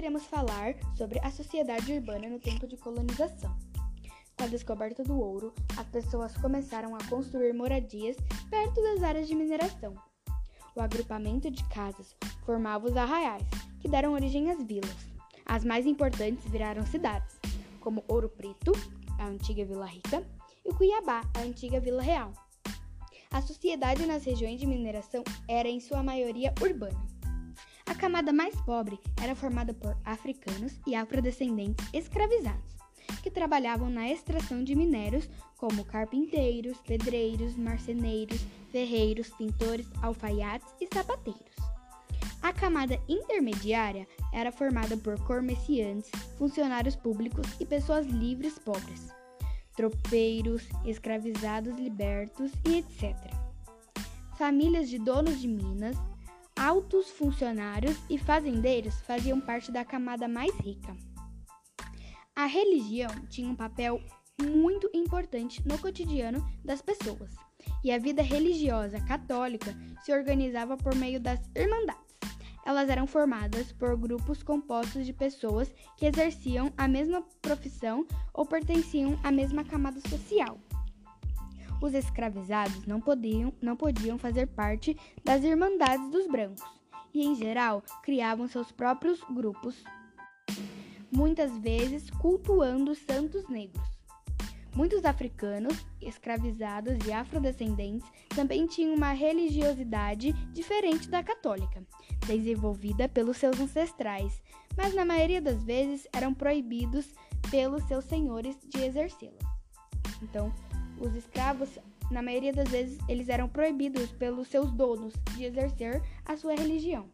iremos falar sobre a sociedade urbana no tempo de colonização. Com a descoberta do ouro, as pessoas começaram a construir moradias perto das áreas de mineração. O agrupamento de casas formava os arraiais, que deram origem às vilas. As mais importantes viraram cidades, como Ouro Preto, a antiga Vila Rica, e Cuiabá, a antiga Vila Real. A sociedade nas regiões de mineração era em sua maioria urbana. Camada mais pobre era formada por africanos e afrodescendentes escravizados, que trabalhavam na extração de minérios como carpinteiros, pedreiros, marceneiros, ferreiros, pintores, alfaiates e sapateiros. A camada intermediária era formada por comerciantes, funcionários públicos e pessoas livres pobres, tropeiros, escravizados libertos e etc. Famílias de donos de minas, altos funcionários e fazendeiros faziam parte da camada mais rica. A religião tinha um papel muito importante no cotidiano das pessoas, e a vida religiosa católica se organizava por meio das irmandades. Elas eram formadas por grupos compostos de pessoas que exerciam a mesma profissão ou pertenciam à mesma camada social. Os escravizados não podiam, não podiam fazer parte das Irmandades dos Brancos e, em geral, criavam seus próprios grupos, muitas vezes cultuando santos negros. Muitos africanos, escravizados e afrodescendentes também tinham uma religiosidade diferente da católica, desenvolvida pelos seus ancestrais, mas na maioria das vezes eram proibidos pelos seus senhores de exercê-la. Então, os escravos, na maioria das vezes, eles eram proibidos pelos seus donos de exercer a sua religião.